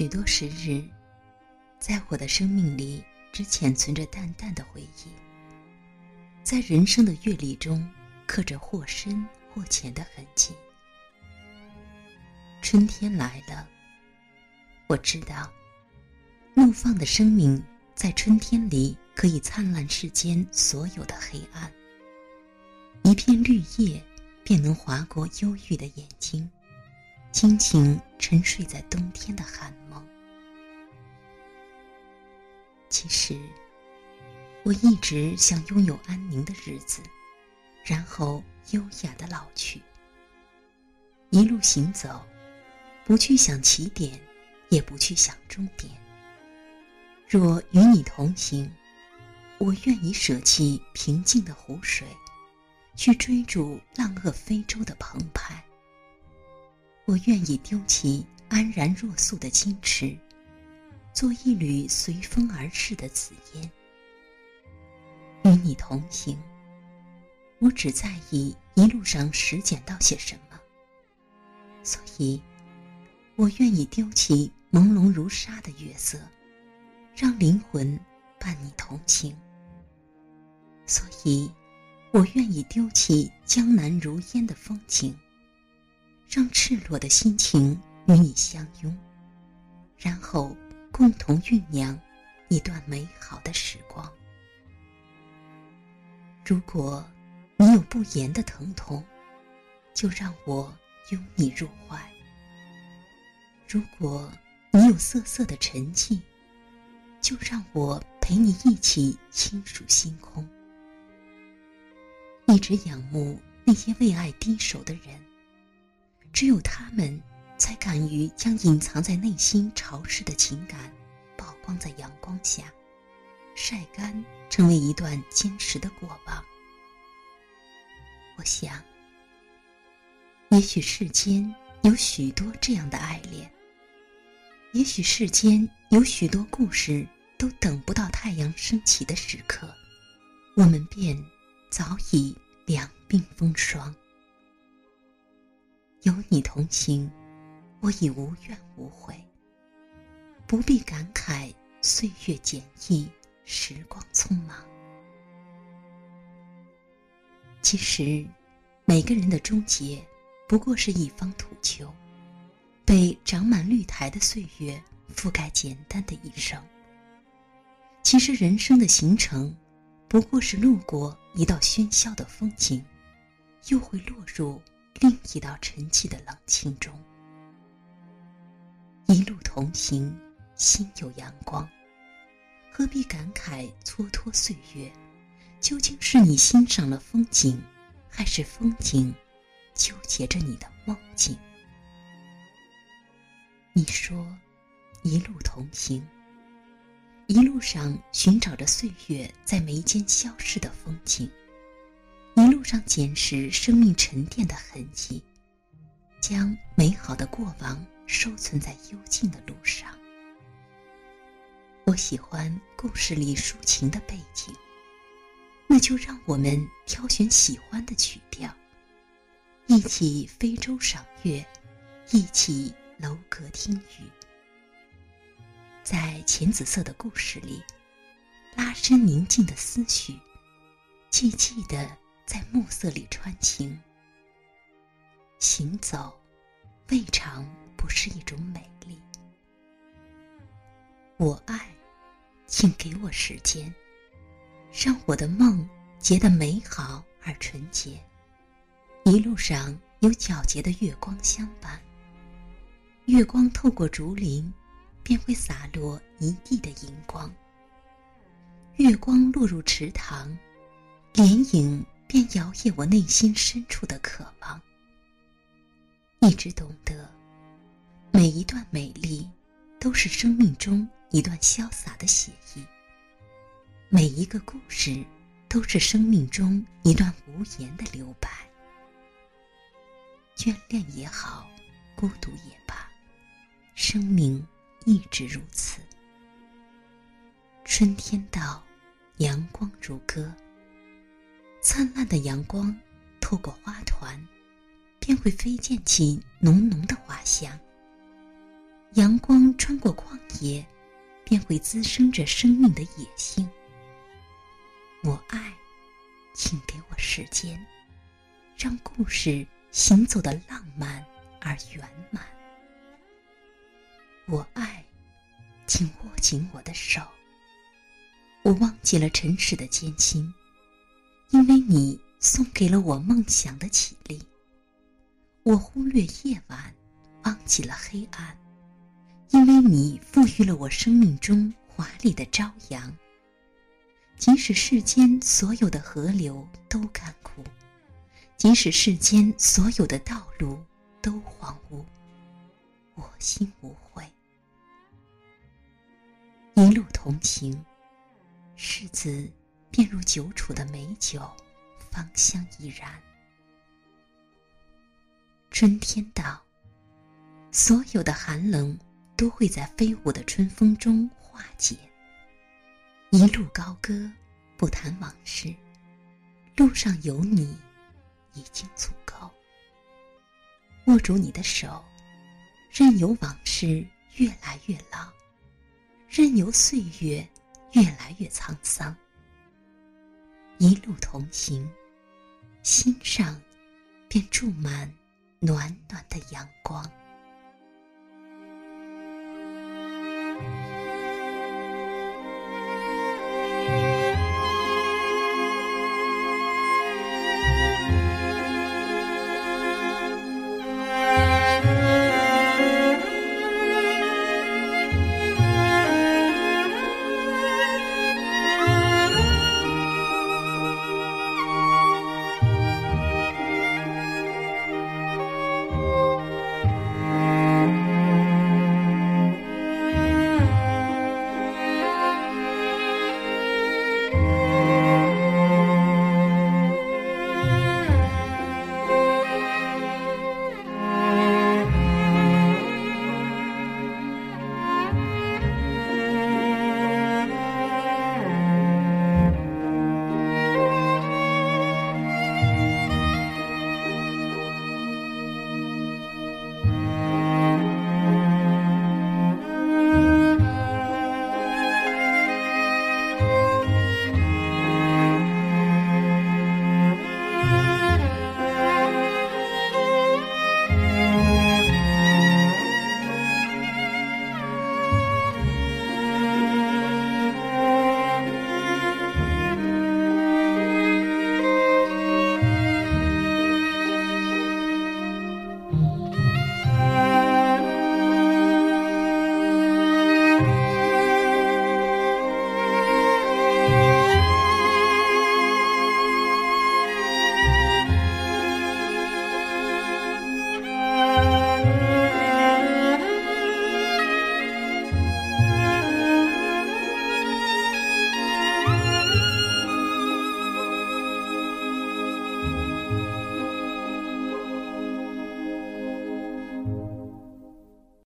许多时日，在我的生命里只潜存着淡淡的回忆，在人生的阅历中刻着或深或浅的痕迹。春天来了，我知道，怒放的生命在春天里可以灿烂世间所有的黑暗。一片绿叶，便能划过忧郁的眼睛，轻轻沉睡在冬天的寒梦。其实，我一直想拥有安宁的日子，然后优雅的老去。一路行走，不去想起点，也不去想终点。若与你同行，我愿意舍弃平静的湖水。去追逐浪遏非洲的澎湃。我愿意丢弃安然若素的矜持，做一缕随风而逝的紫烟。与你同行，我只在意一路上拾捡到些什么。所以，我愿意丢弃朦胧如纱的月色，让灵魂伴你同行。所以。我愿意丢弃江南如烟的风景，让赤裸的心情与你相拥，然后共同酝酿一段美好的时光。如果你有不言的疼痛，就让我拥你入怀；如果你有瑟瑟的沉寂，就让我陪你一起轻数星空。一直仰慕那些为爱低首的人，只有他们，才敢于将隐藏在内心潮湿的情感，曝光在阳光下，晒干，成为一段坚实的过往。我想，也许世间有许多这样的爱恋，也许世间有许多故事，都等不到太阳升起的时刻，我们便。早已两鬓风霜，有你同行，我已无怨无悔。不必感慨岁月简易，时光匆忙。其实，每个人的终结，不过是一方土丘，被长满绿苔的岁月覆盖，简单的一生。其实，人生的行程。不过是路过一道喧嚣的风景，又会落入另一道沉寂的冷清中。一路同行，心有阳光，何必感慨蹉跎岁月？究竟是你欣赏了风景，还是风景纠结着你的梦境？你说，一路同行。一路上寻找着岁月在眉间消逝的风景，路上捡拾生命沉淀的痕迹，将美好的过往收存在幽静的路上。我喜欢故事里抒情的背景，那就让我们挑选喜欢的曲调，一起非洲赏月，一起楼阁听雨。在浅紫色的故事里，拉伸宁静的思绪，寂寂的在暮色里穿行。行走，未尝不是一种美丽。我爱，请给我时间，让我的梦结得美好而纯洁。一路上有皎洁的月光相伴，月光透过竹林。便会洒落一地的银光。月光落入池塘，莲影便摇曳我内心深处的渴望。一直懂得，每一段美丽，都是生命中一段潇洒的写意；每一个故事，都是生命中一段无言的留白。眷恋也好，孤独也罢，生命。一直如此。春天到，阳光如歌。灿烂的阳光透过花团，便会飞溅起浓浓的花香。阳光穿过旷野，便会滋生着生命的野性。我爱，请给我时间，让故事行走的浪漫而圆满。我爱，请握紧我的手。我忘记了尘世的艰辛，因为你送给了我梦想的绮丽。我忽略夜晚，忘记了黑暗，因为你赋予了我生命中华丽的朝阳。即使世间所有的河流都干枯，即使世间所有的道路都荒芜，我心无悔。一路同行，世子便如久处的美酒，芳香怡然。春天到，所有的寒冷都会在飞舞的春风中化解。一路高歌，不谈往事，路上有你，已经足够。握住你的手，任由往事越来越老，任由岁月越来越沧桑。一路同行，心上便注满暖暖的阳光。